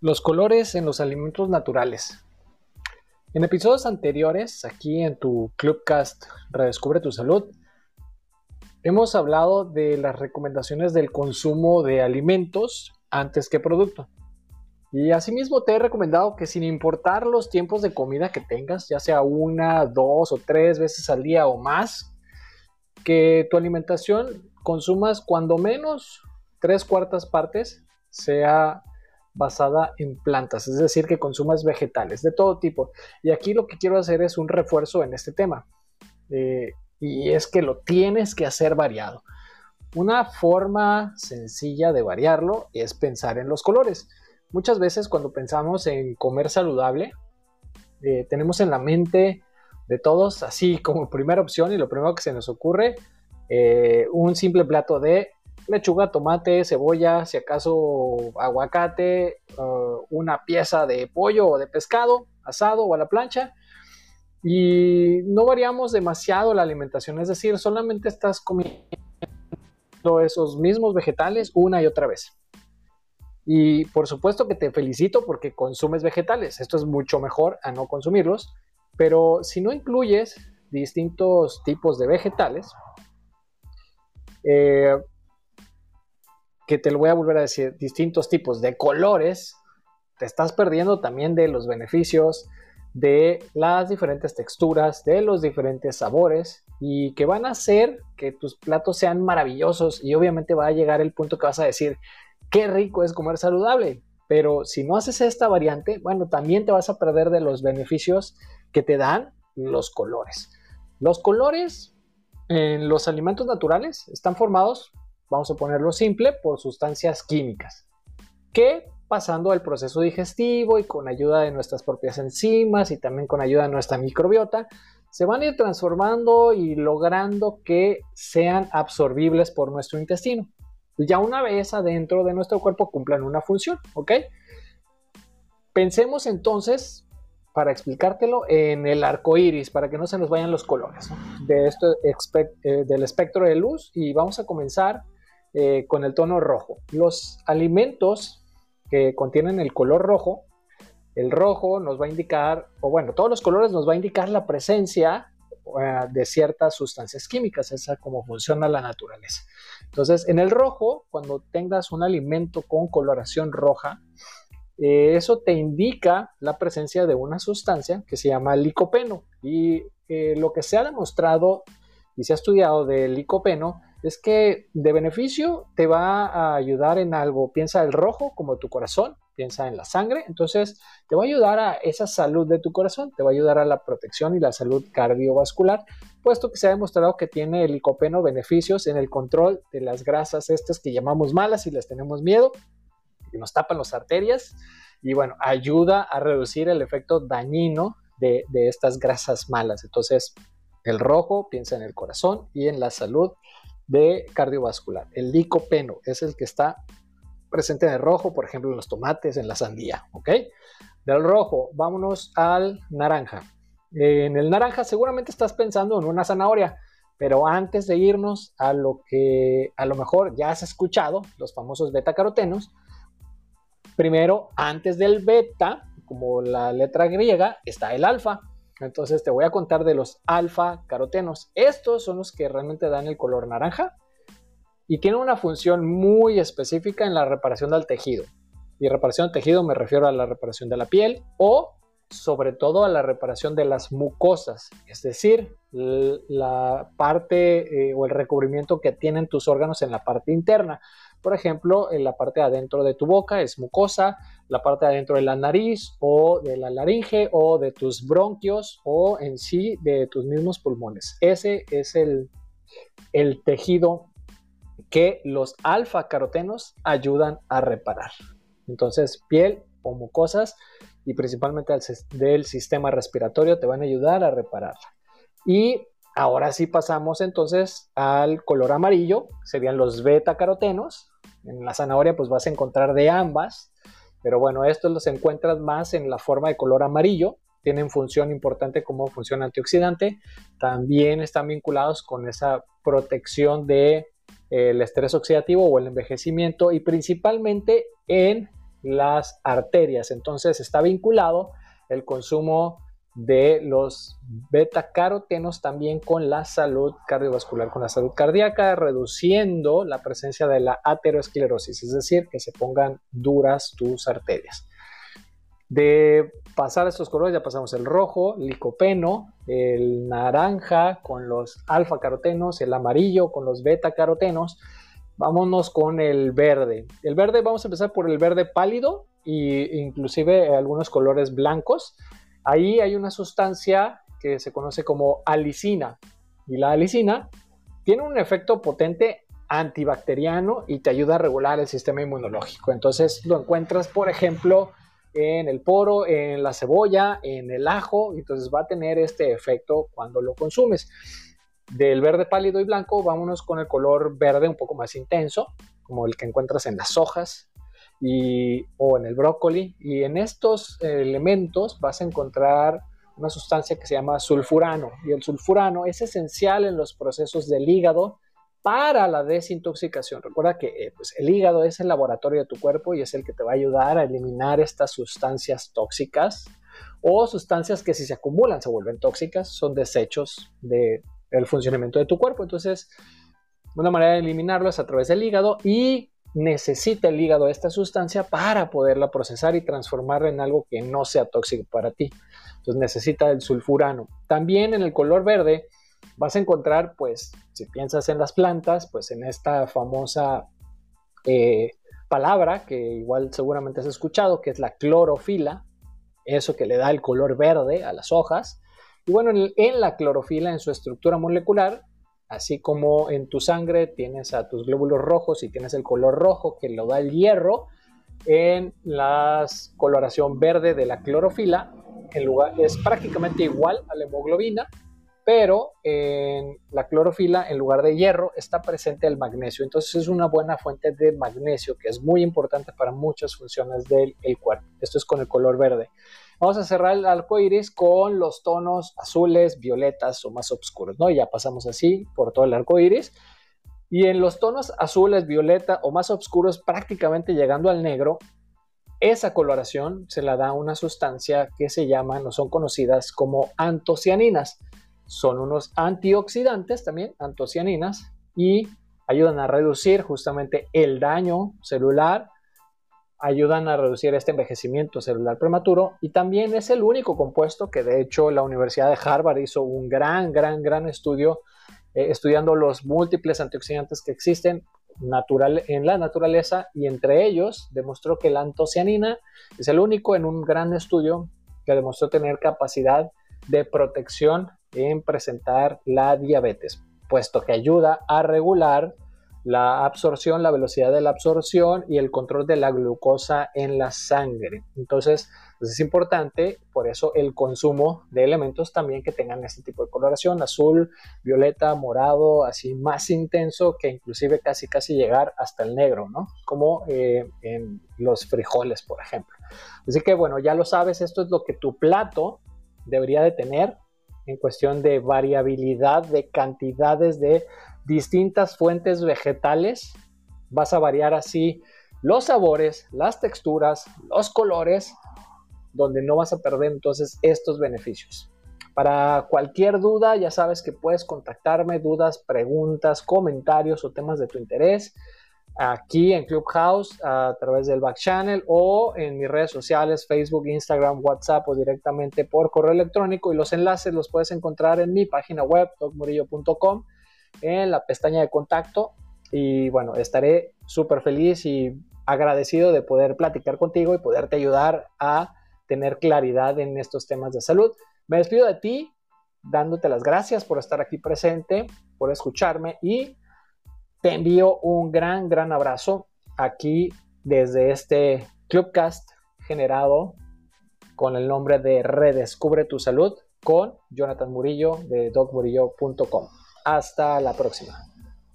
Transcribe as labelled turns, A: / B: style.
A: Los colores en los alimentos naturales. En episodios anteriores, aquí en tu Clubcast Redescubre tu Salud, hemos hablado de las recomendaciones del consumo de alimentos antes que producto. Y asimismo te he recomendado que sin importar los tiempos de comida que tengas, ya sea una, dos o tres veces al día o más, que tu alimentación consumas cuando menos tres cuartas partes sea basada en plantas, es decir, que consumas vegetales de todo tipo. Y aquí lo que quiero hacer es un refuerzo en este tema. Eh, y es que lo tienes que hacer variado. Una forma sencilla de variarlo es pensar en los colores. Muchas veces cuando pensamos en comer saludable, eh, tenemos en la mente de todos, así como primera opción y lo primero que se nos ocurre, eh, un simple plato de lechuga, tomate, cebolla, si acaso aguacate, uh, una pieza de pollo o de pescado asado o a la plancha. Y no variamos demasiado la alimentación, es decir, solamente estás comiendo esos mismos vegetales una y otra vez. Y por supuesto que te felicito porque consumes vegetales, esto es mucho mejor a no consumirlos, pero si no incluyes distintos tipos de vegetales, eh, que te lo voy a volver a decir, distintos tipos de colores, te estás perdiendo también de los beneficios de las diferentes texturas, de los diferentes sabores y que van a hacer que tus platos sean maravillosos y obviamente va a llegar el punto que vas a decir, qué rico es comer saludable, pero si no haces esta variante, bueno, también te vas a perder de los beneficios que te dan los colores. Los colores en los alimentos naturales están formados vamos a ponerlo simple, por sustancias químicas, que pasando el proceso digestivo y con ayuda de nuestras propias enzimas y también con ayuda de nuestra microbiota, se van a ir transformando y logrando que sean absorbibles por nuestro intestino. Ya una vez adentro de nuestro cuerpo cumplan una función, ¿ok? Pensemos entonces para explicártelo en el arco iris, para que no se nos vayan los colores de esto, eh, del espectro de luz. Y vamos a comenzar eh, con el tono rojo. Los alimentos que contienen el color rojo, el rojo nos va a indicar, o bueno, todos los colores nos va a indicar la presencia eh, de ciertas sustancias químicas, esa es como funciona la naturaleza. Entonces, en el rojo, cuando tengas un alimento con coloración roja, eh, eso te indica la presencia de una sustancia que se llama licopeno. Y lo que se ha demostrado y se ha estudiado del licopeno es que de beneficio te va a ayudar en algo. Piensa el rojo como tu corazón, piensa en la sangre, entonces te va a ayudar a esa salud de tu corazón, te va a ayudar a la protección y la salud cardiovascular, puesto que se ha demostrado que tiene el licopeno beneficios en el control de las grasas estas que llamamos malas y les tenemos miedo, y nos tapan las arterias, y bueno, ayuda a reducir el efecto dañino de, de estas grasas malas. Entonces, el rojo piensa en el corazón y en la salud de cardiovascular. El licopeno es el que está presente en el rojo, por ejemplo, en los tomates, en la sandía, ¿ok? Del rojo, vámonos al naranja. En el naranja seguramente estás pensando en una zanahoria, pero antes de irnos a lo que a lo mejor ya has escuchado, los famosos beta carotenos, primero, antes del beta, como la letra griega, está el alfa. Entonces te voy a contar de los alfa carotenos. Estos son los que realmente dan el color naranja y tienen una función muy específica en la reparación del tejido. Y reparación del tejido me refiero a la reparación de la piel o sobre todo a la reparación de las mucosas, es decir, la parte eh, o el recubrimiento que tienen tus órganos en la parte interna. Por ejemplo, en la parte de adentro de tu boca es mucosa, la parte de adentro de la nariz o de la laringe o de tus bronquios o en sí de tus mismos pulmones. Ese es el, el tejido que los alfa carotenos ayudan a reparar. Entonces, piel o mucosas y principalmente del sistema respiratorio te van a ayudar a repararla. Y Ahora sí pasamos entonces al color amarillo, serían los beta carotenos. En la zanahoria pues vas a encontrar de ambas, pero bueno, estos los encuentras más en la forma de color amarillo. Tienen función importante como función antioxidante. También están vinculados con esa protección del de, eh, estrés oxidativo o el envejecimiento y principalmente en las arterias. Entonces está vinculado el consumo de los beta-carotenos también con la salud cardiovascular, con la salud cardíaca, reduciendo la presencia de la aterosclerosis, es decir, que se pongan duras tus arterias. De pasar estos colores ya pasamos el rojo, licopeno, el naranja con los alfa-carotenos, el amarillo con los beta-carotenos. Vámonos con el verde. El verde, vamos a empezar por el verde pálido e inclusive algunos colores blancos. Ahí hay una sustancia que se conoce como alicina y la alicina tiene un efecto potente antibacteriano y te ayuda a regular el sistema inmunológico. Entonces lo encuentras, por ejemplo, en el poro, en la cebolla, en el ajo, entonces va a tener este efecto cuando lo consumes. Del verde pálido y blanco, vámonos con el color verde un poco más intenso, como el que encuentras en las hojas, y, o en el brócoli. Y en estos elementos vas a encontrar una sustancia que se llama sulfurano. Y el sulfurano es esencial en los procesos del hígado para la desintoxicación. Recuerda que eh, pues, el hígado es el laboratorio de tu cuerpo y es el que te va a ayudar a eliminar estas sustancias tóxicas o sustancias que si se acumulan se vuelven tóxicas, son desechos del funcionamiento de tu cuerpo. Entonces, una manera de eliminarlo es a través del hígado y necesita el hígado esta sustancia para poderla procesar y transformarla en algo que no sea tóxico para ti. Entonces necesita el sulfurano. También en el color verde vas a encontrar, pues, si piensas en las plantas, pues en esta famosa eh, palabra que igual seguramente has escuchado, que es la clorofila, eso que le da el color verde a las hojas. Y bueno, en la clorofila, en su estructura molecular, Así como en tu sangre tienes a tus glóbulos rojos y tienes el color rojo que lo da el hierro, en la coloración verde de la clorofila en lugar, es prácticamente igual a la hemoglobina, pero en la clorofila en lugar de hierro está presente el magnesio. Entonces es una buena fuente de magnesio que es muy importante para muchas funciones del cuerpo. Esto es con el color verde. Vamos a cerrar el arco iris con los tonos azules, violetas o más oscuros, ¿no? Ya pasamos así por todo el arco iris. Y en los tonos azules, violeta o más oscuros, prácticamente llegando al negro, esa coloración se la da una sustancia que se llaman o son conocidas como antocianinas. Son unos antioxidantes también, antocianinas, y ayudan a reducir justamente el daño celular ayudan a reducir este envejecimiento celular prematuro y también es el único compuesto que de hecho la Universidad de Harvard hizo un gran, gran, gran estudio eh, estudiando los múltiples antioxidantes que existen natural, en la naturaleza y entre ellos demostró que la antocianina es el único en un gran estudio que demostró tener capacidad de protección en presentar la diabetes, puesto que ayuda a regular la absorción, la velocidad de la absorción y el control de la glucosa en la sangre. Entonces, pues es importante, por eso el consumo de elementos también que tengan este tipo de coloración, azul, violeta, morado, así más intenso que inclusive casi casi llegar hasta el negro, ¿no? Como eh, en los frijoles, por ejemplo. Así que bueno, ya lo sabes, esto es lo que tu plato debería de tener en cuestión de variabilidad de cantidades de distintas fuentes vegetales, vas a variar así los sabores, las texturas, los colores, donde no vas a perder entonces estos beneficios. Para cualquier duda, ya sabes que puedes contactarme, dudas, preguntas, comentarios o temas de tu interés aquí en Clubhouse a través del back channel o en mis redes sociales, Facebook, Instagram, WhatsApp o directamente por correo electrónico y los enlaces los puedes encontrar en mi página web, docmurillo.com en la pestaña de contacto y bueno, estaré súper feliz y agradecido de poder platicar contigo y poderte ayudar a tener claridad en estos temas de salud. Me despido de ti dándote las gracias por estar aquí presente, por escucharme y te envío un gran, gran abrazo aquí desde este Clubcast generado con el nombre de Redescubre tu Salud con Jonathan Murillo de dogmurillo.com. Hasta la próxima.